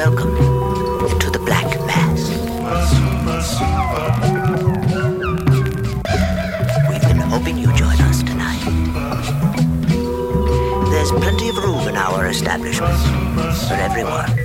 Welcome to the Black Mass. We've been hoping you join us tonight. There's plenty of room in our establishment for everyone.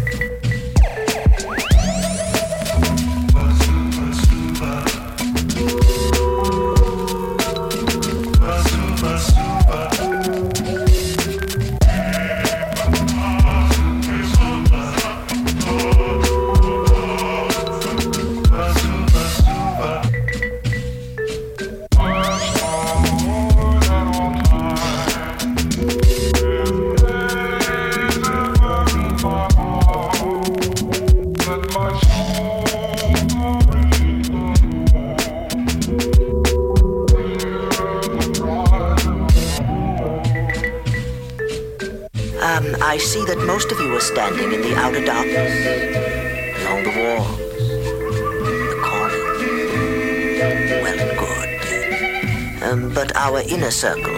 circle.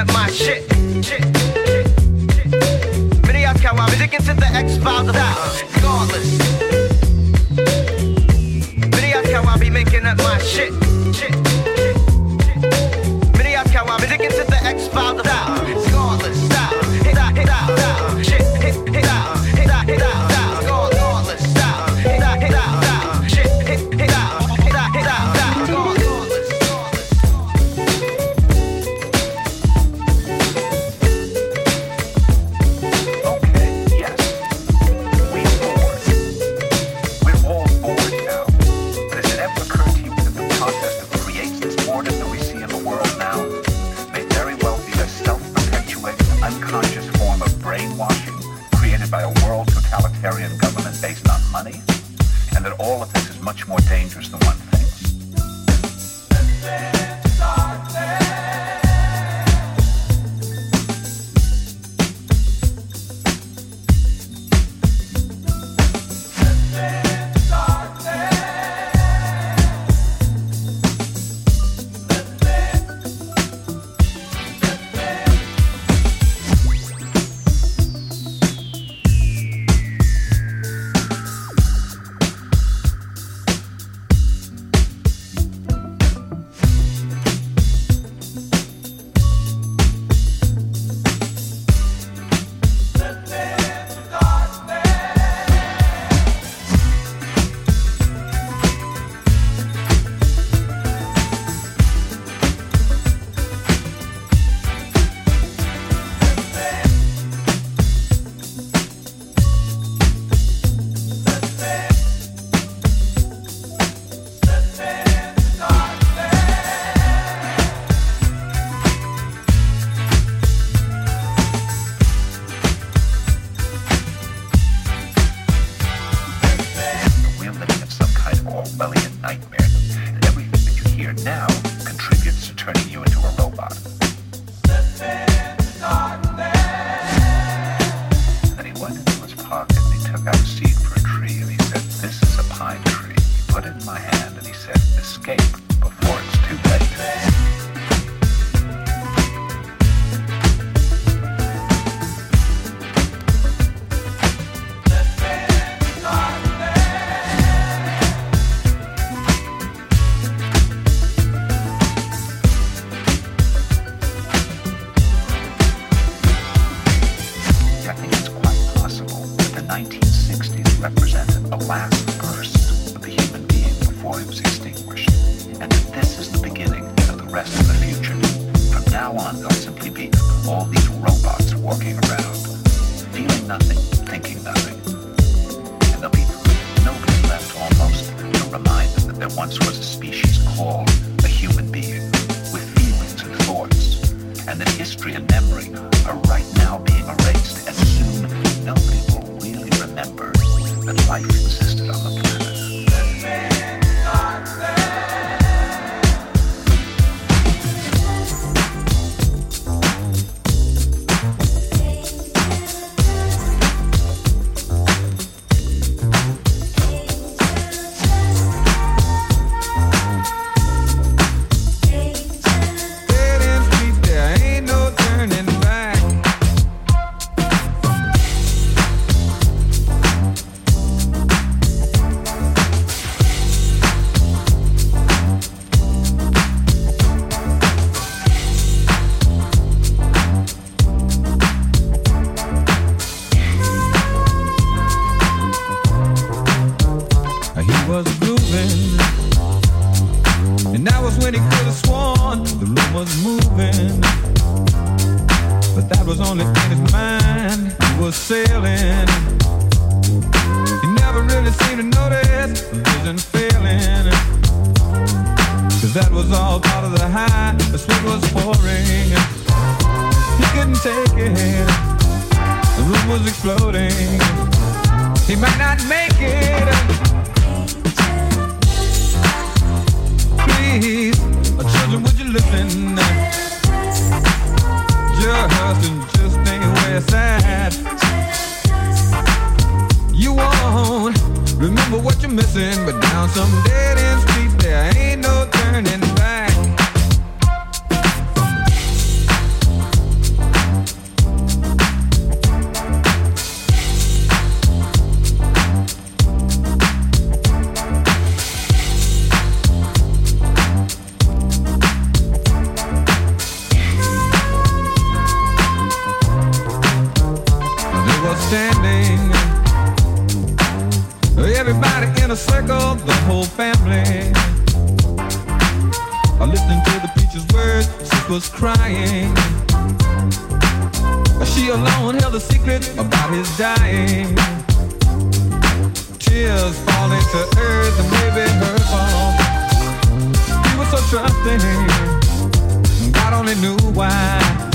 up my shit. shit. Kawa, music into the X Files without regardless. Be making up my shit. listening to the preacher's words, she was crying. She alone held a secret about his dying. Tears falling to earth and maybe her fault. He was so trusting, God only knew why.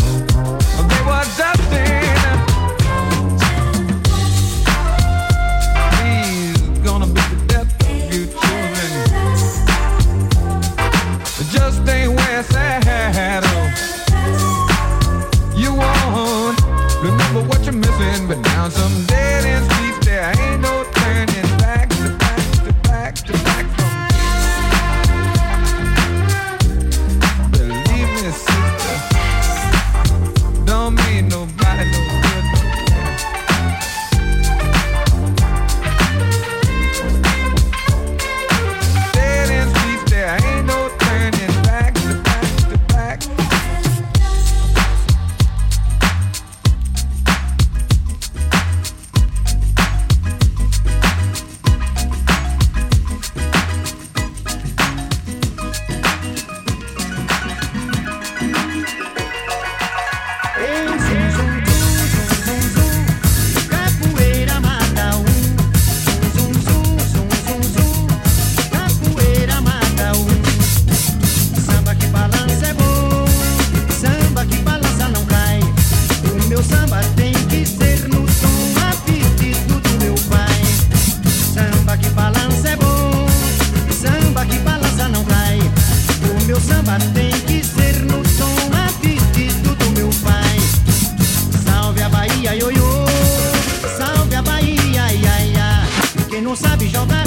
sabe jogar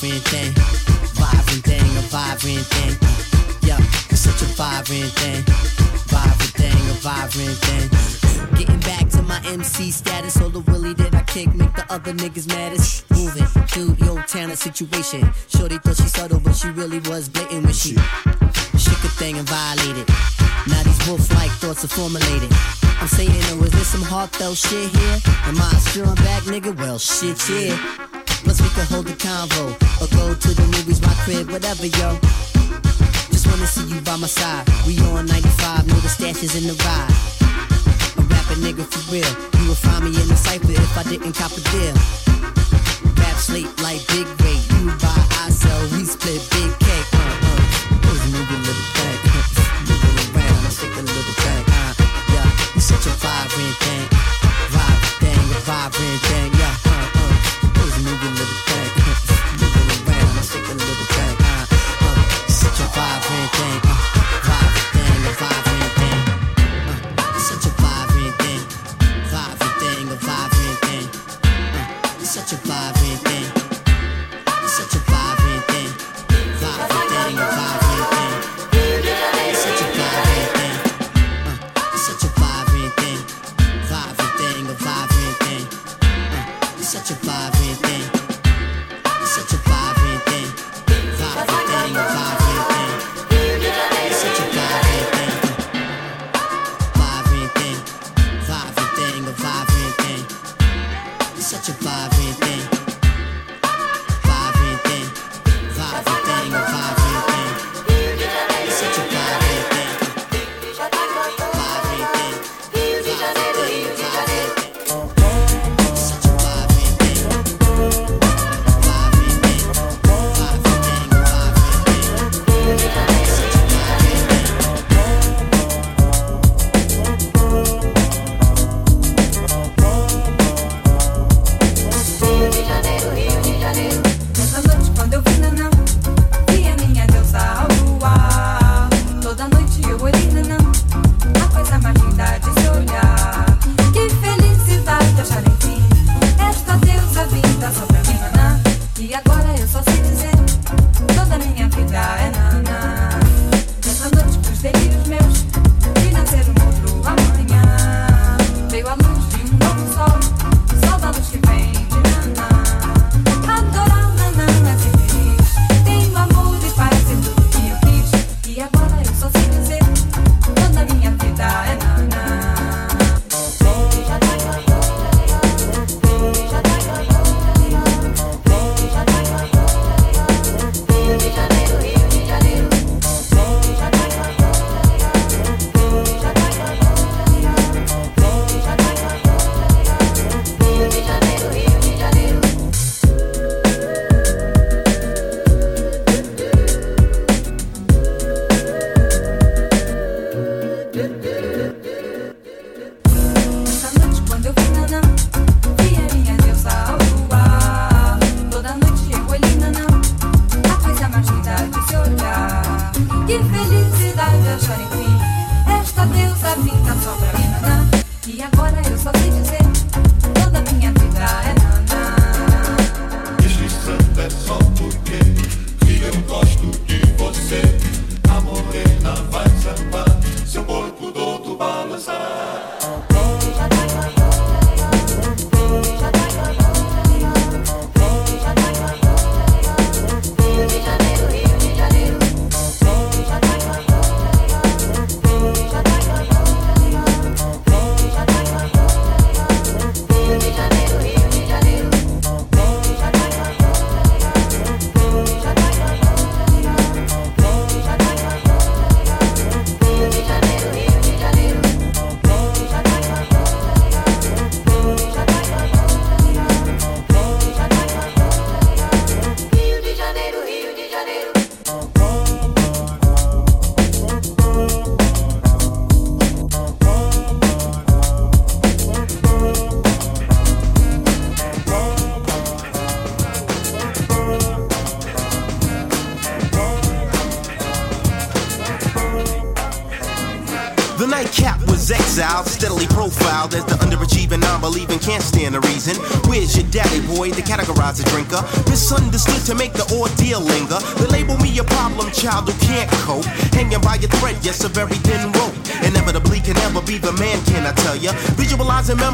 vibrant thing, vibrant thing, a vibrant thing. Yo, it's such a vibrant thing, vibrant thing, a vibrant thing. Getting back to my MC status, all the willy that I kick make the other niggas maddest. Moving through your talent situation. Shorty thought she subtle, but she really was blatant when she shook a thing and violated. Now these wolf-like thoughts are formulated. I'm saying, oh, is this some heartfelt shit here? Am I a strong back nigga? Well, shit, yeah. Plus, we can hold a convo or go to the movies, my crib, whatever, yo. Just wanna see you by my side. We on 95, know the stash is in the ride. A rapper nigga for real. You would find me in the cipher if I didn't cop a deal. Rap slate like big weight. You buy, I sell, we split big cake. Uh, uh. Cause nigga little back. Move around, shake a little back. Uh, yeah, you such a vibrant thing. Wicked.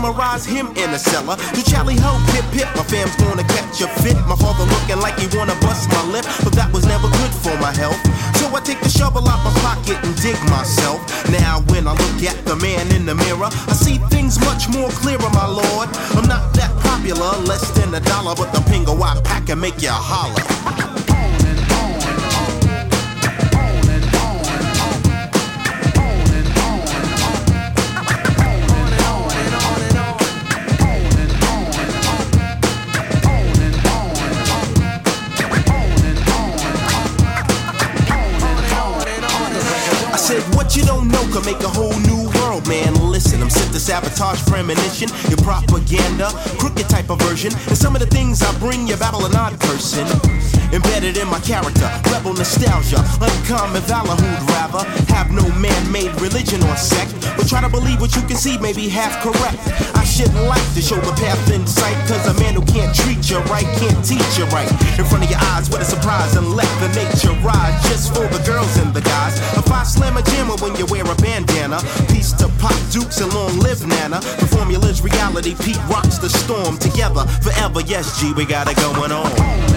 Memorize him in the cellar. To Charlie Ho, pip pip, my fam's gonna catch a fit. My father looking like he wanna bust my lip, but that was never good for my health. So I take the shovel out my pocket and dig myself. Now when I look at the man in the mirror, I see things much more clearer, my lord. I'm not that popular, less than a dollar, but the pingo I pack and make you holler. Your propaganda, crooked type of version. And some of the things I bring, you babble odd person. Embedded in my character, rebel nostalgia, uncommon valor who'd rather have no man-made religion or sect, but try to believe what you can see may be half correct. I shouldn't like to show the path in sight, cause a man who can't treat you right can't teach you right. In front of your eyes, what a surprise, and let the nature rise just for the girls and the guys. If I slam a jammer when you wear a bandana, peace to Pop Dukes and long live Nana. The formula's reality, Pete rocks the storm together forever. Yes, G, we got it going on.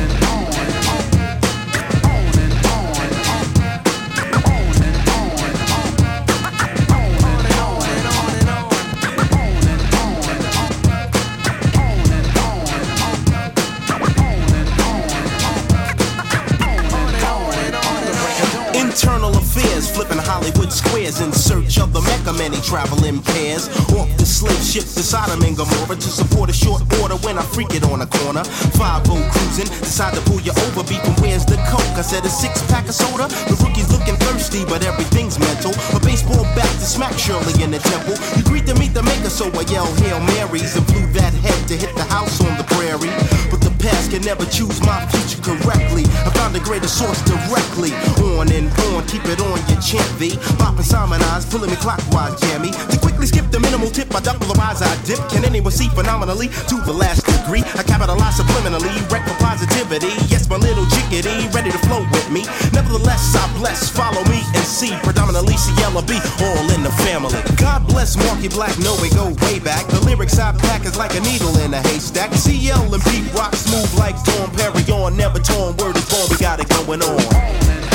Squares in search of the Mecca. Many travel in pairs. Off the slave ship to Sodom and Gomorrah to support a short order when I freak it on a corner. 5 cruising, decide to pull you over. Beeping, where's the coke? I said a six pack of soda. The rookie's looking thirsty, but everything's mental. A baseball bat to smack Shirley in the temple. You greet to meet the maker, so I yell Hail Marys and flew that head to hit the house on the prairie. But the past can never choose my future correctly. I found a greater source directly. On and on, keep it on your chant V. Popping Simon eyes, pulling me clockwise, jammy. To quickly skip the minimal tip, I double the rise, I dip. Can anyone see phenomenally to the last degree? I capitalize subliminally, wreck for positivity. Yes, my little chickadee, ready to flow with me. Nevertheless, I bless, follow me and see. Predominantly CLB, all in the family. God bless Marky Black, know we go way back. The lyrics I pack is like a needle in a haystack. CL and Pete Rock smooth like Dom Perignon, never torn. Word is born, we got it going on.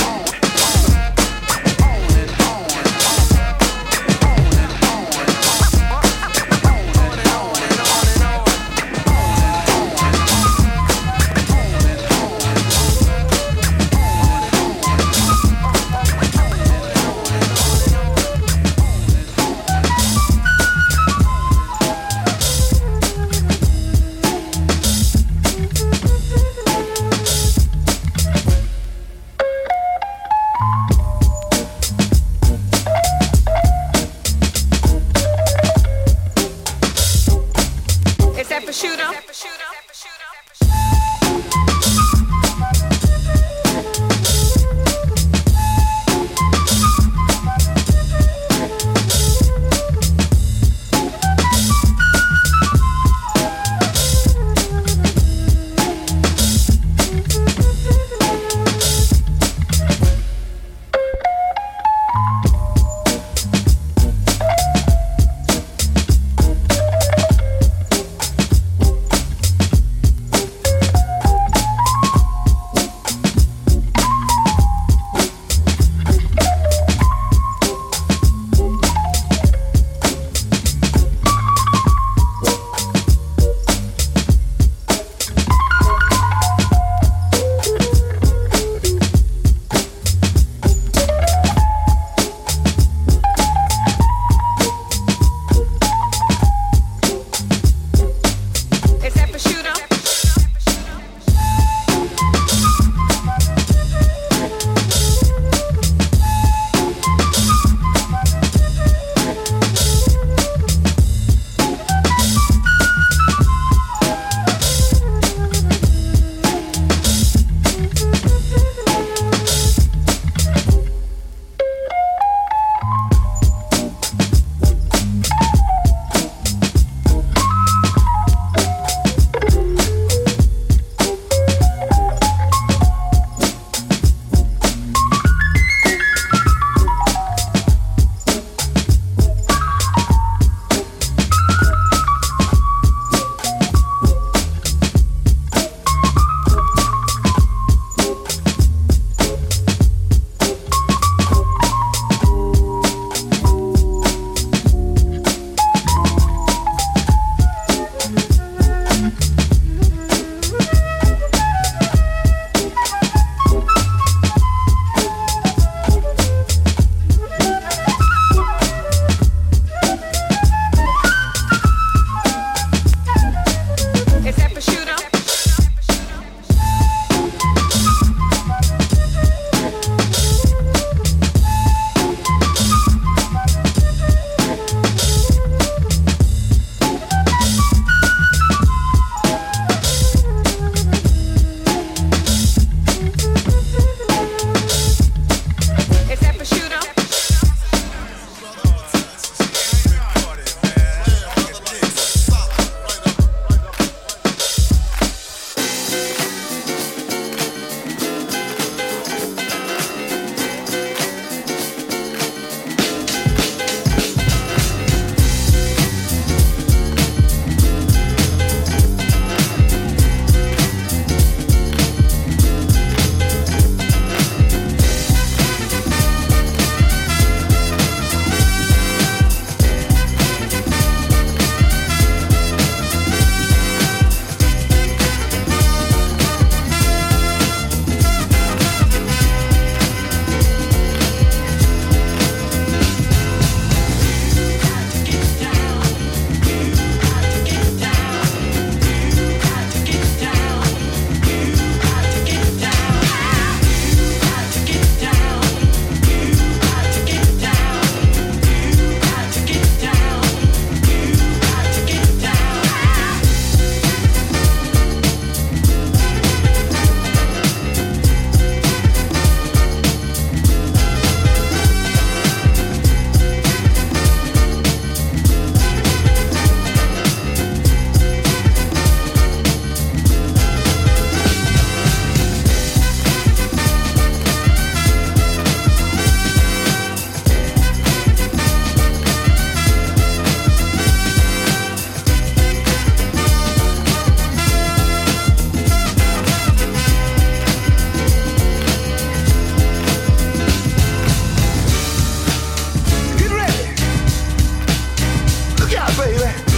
Yeah, baby.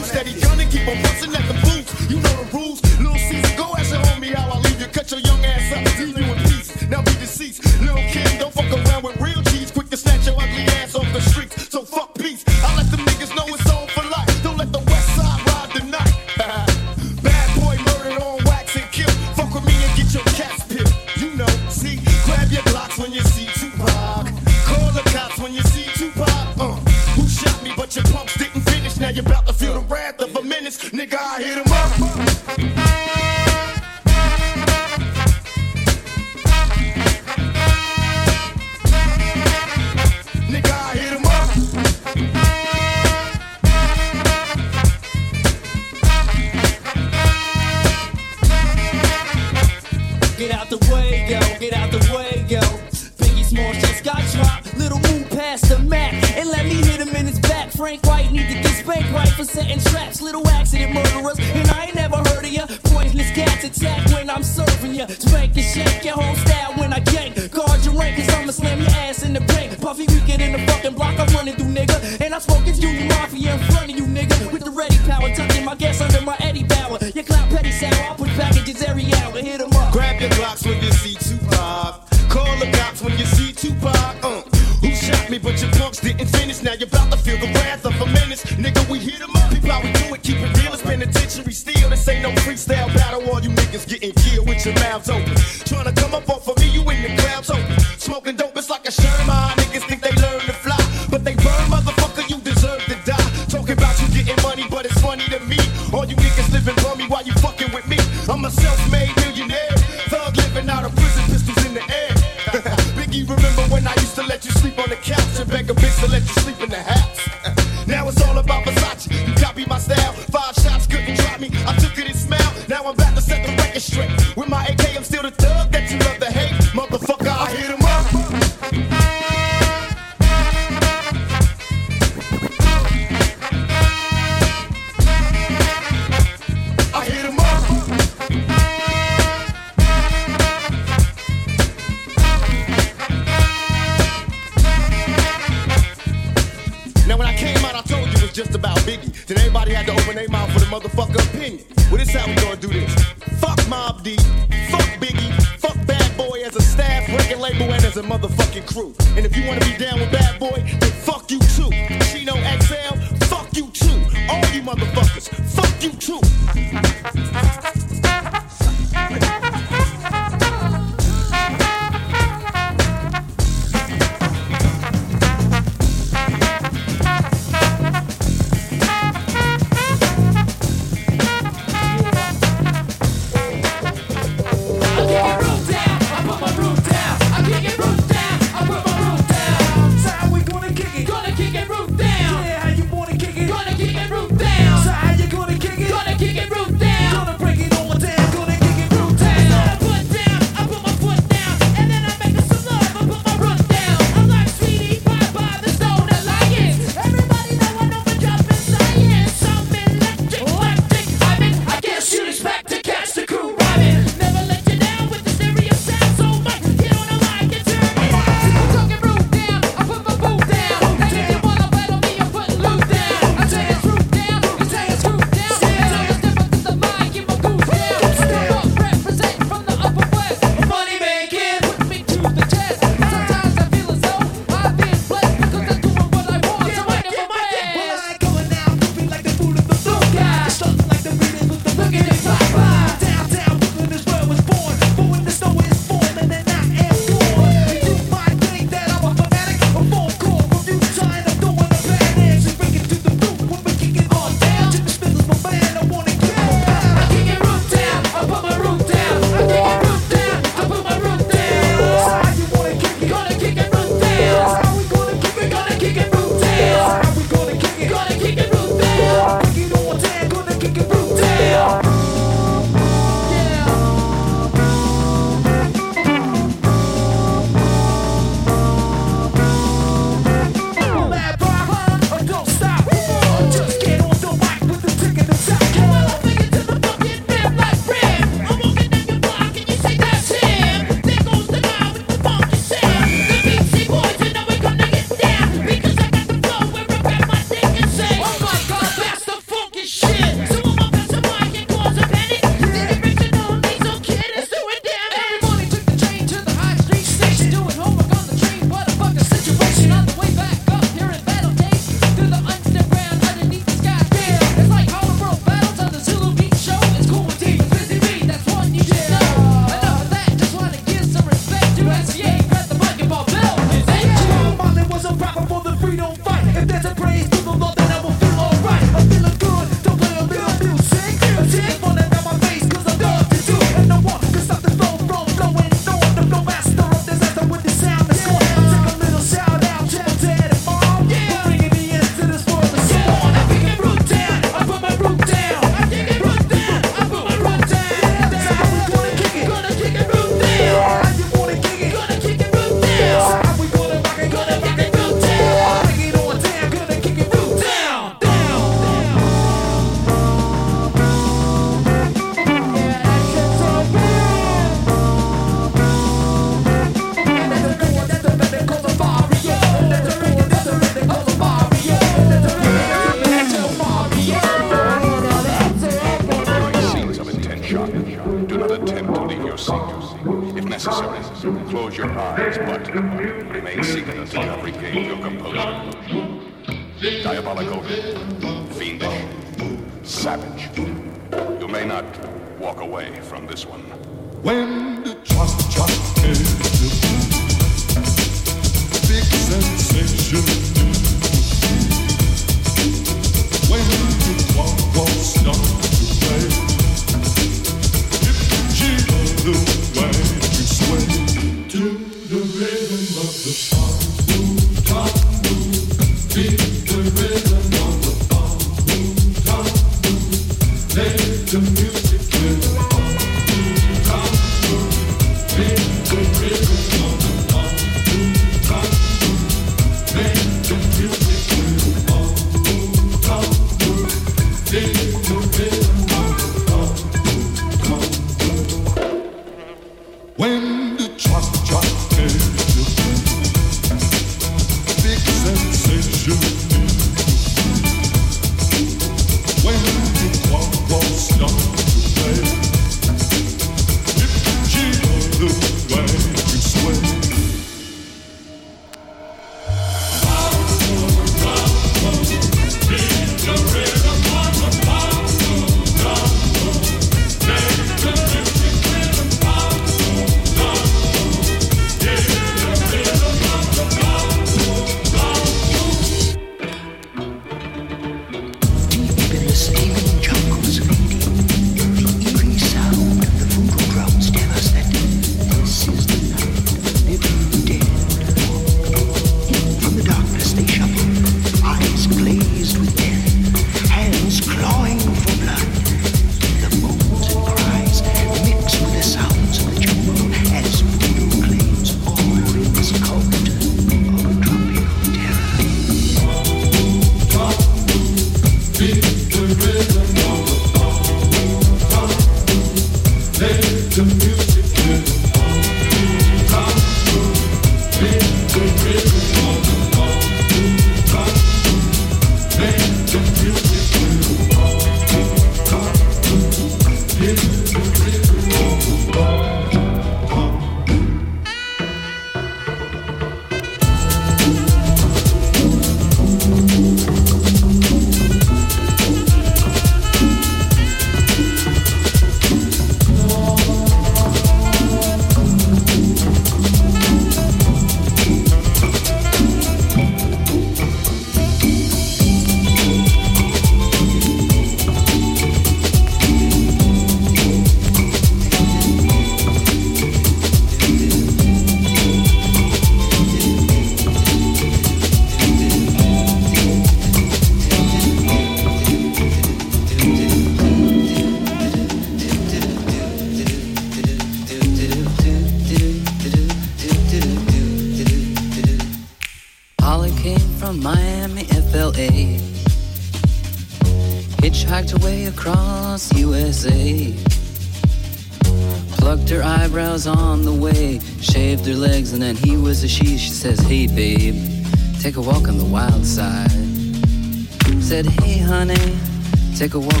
Take a walk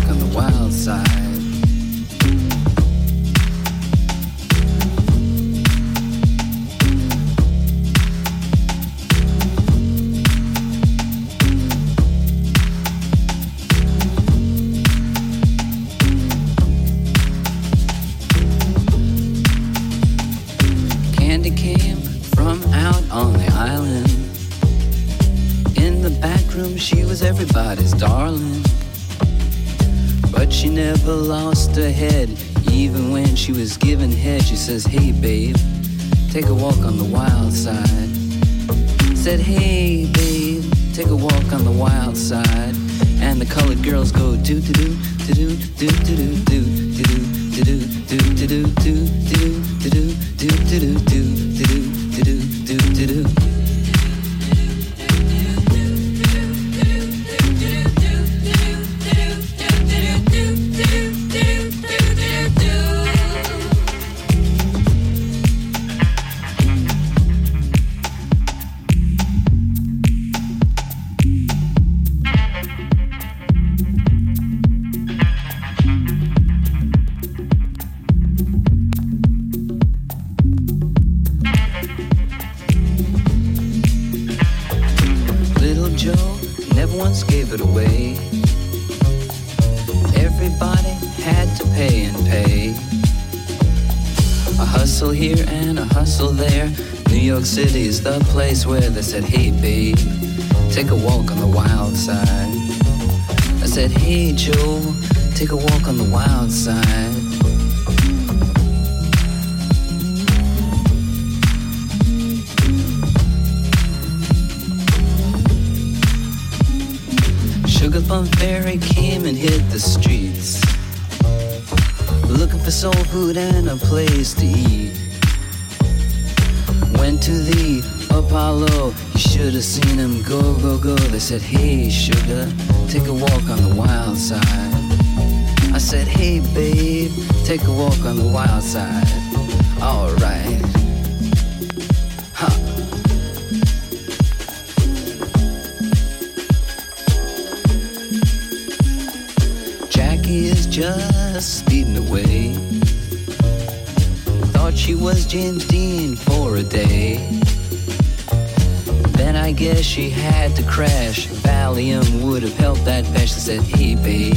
Hey, babe.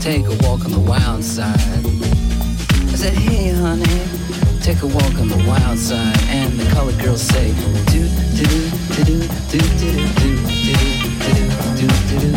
Take a walk on the wild side. I said, hey, honey, take a walk on the wild side. And the colored girls say, do, do, do, do, do, do, do, do, do, do, do, do, do.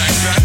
back, back.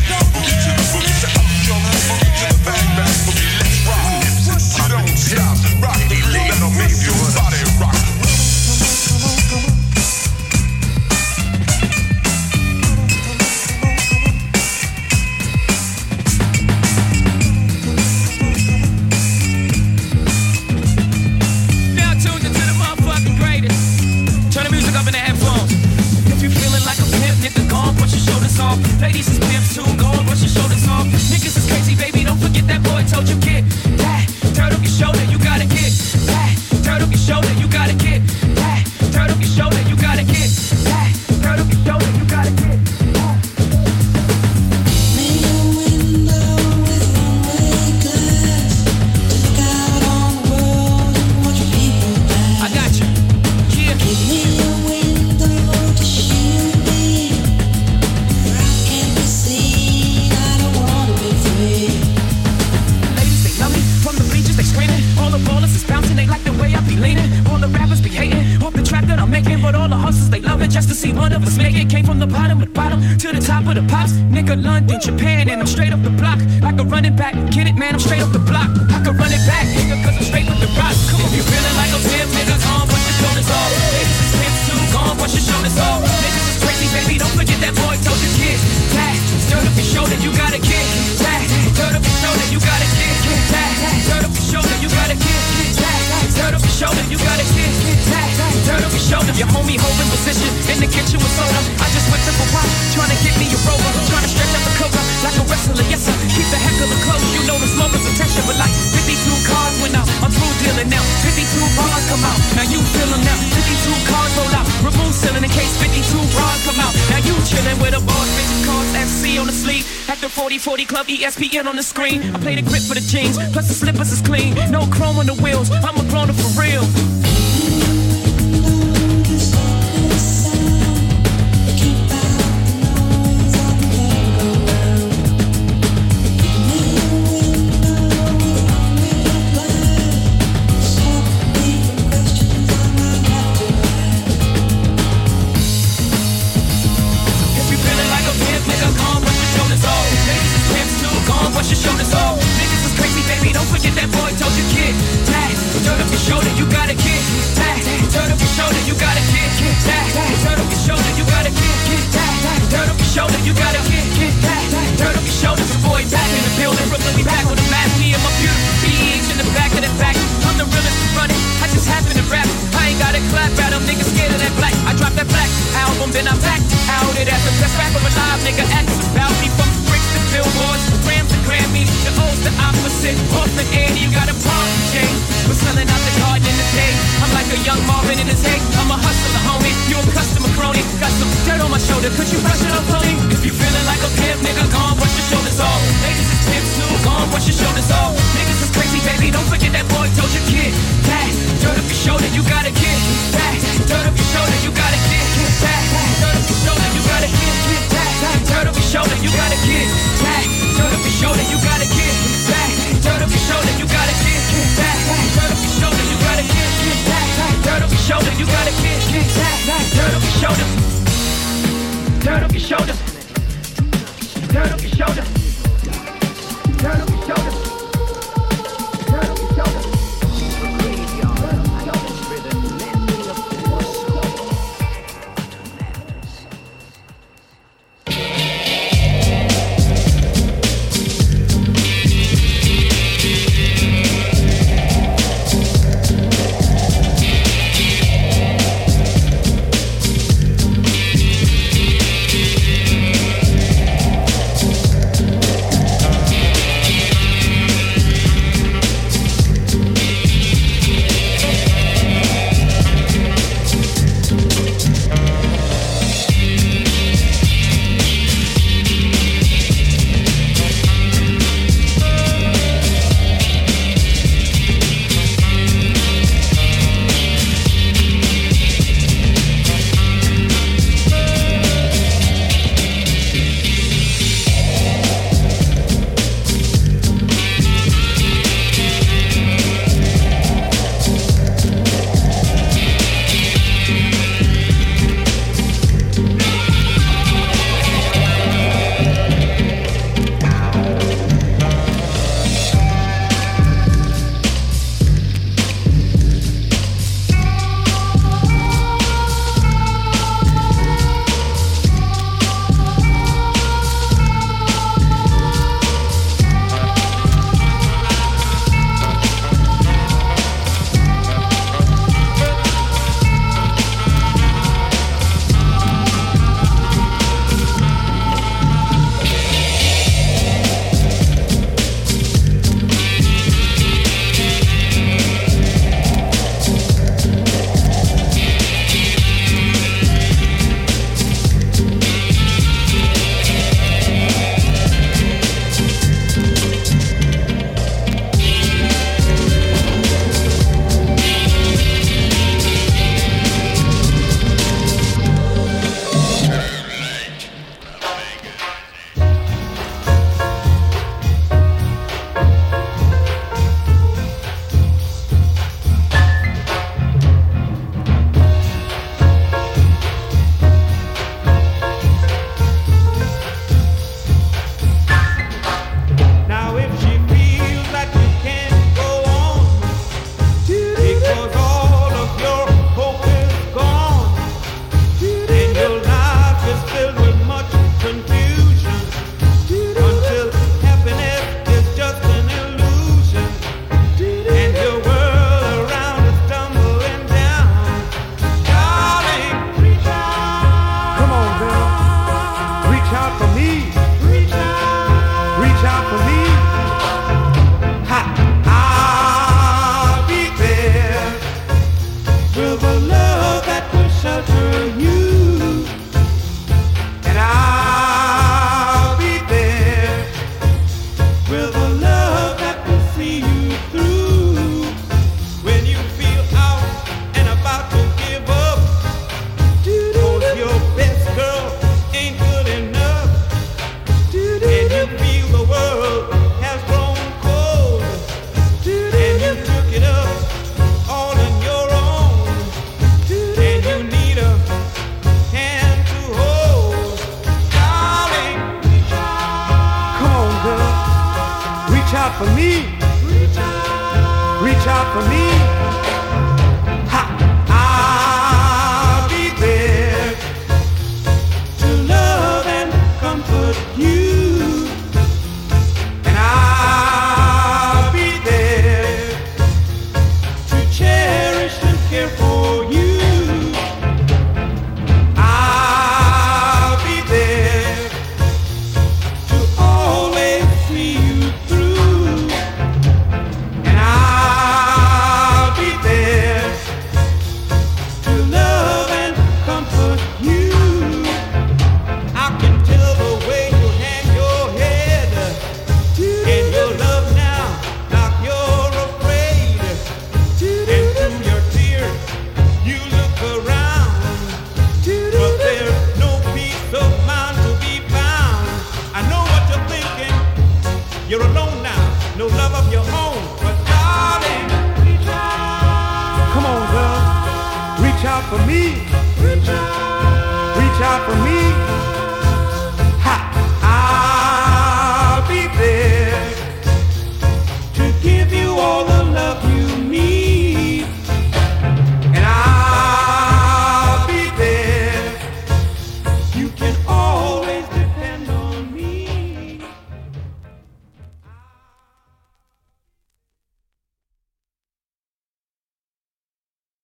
selling out. 52 bars come out, now you feeling now? 52 cars roll out, remove ceiling in case 52 bras come out. Now you chilling with a boss, bitch, cars FC on the sleeve. At the 4040 club, ESPN on the screen. I play the grip for the jeans, plus the slippers is clean. No chrome on the wheels, I'm a grown for real. shoulders.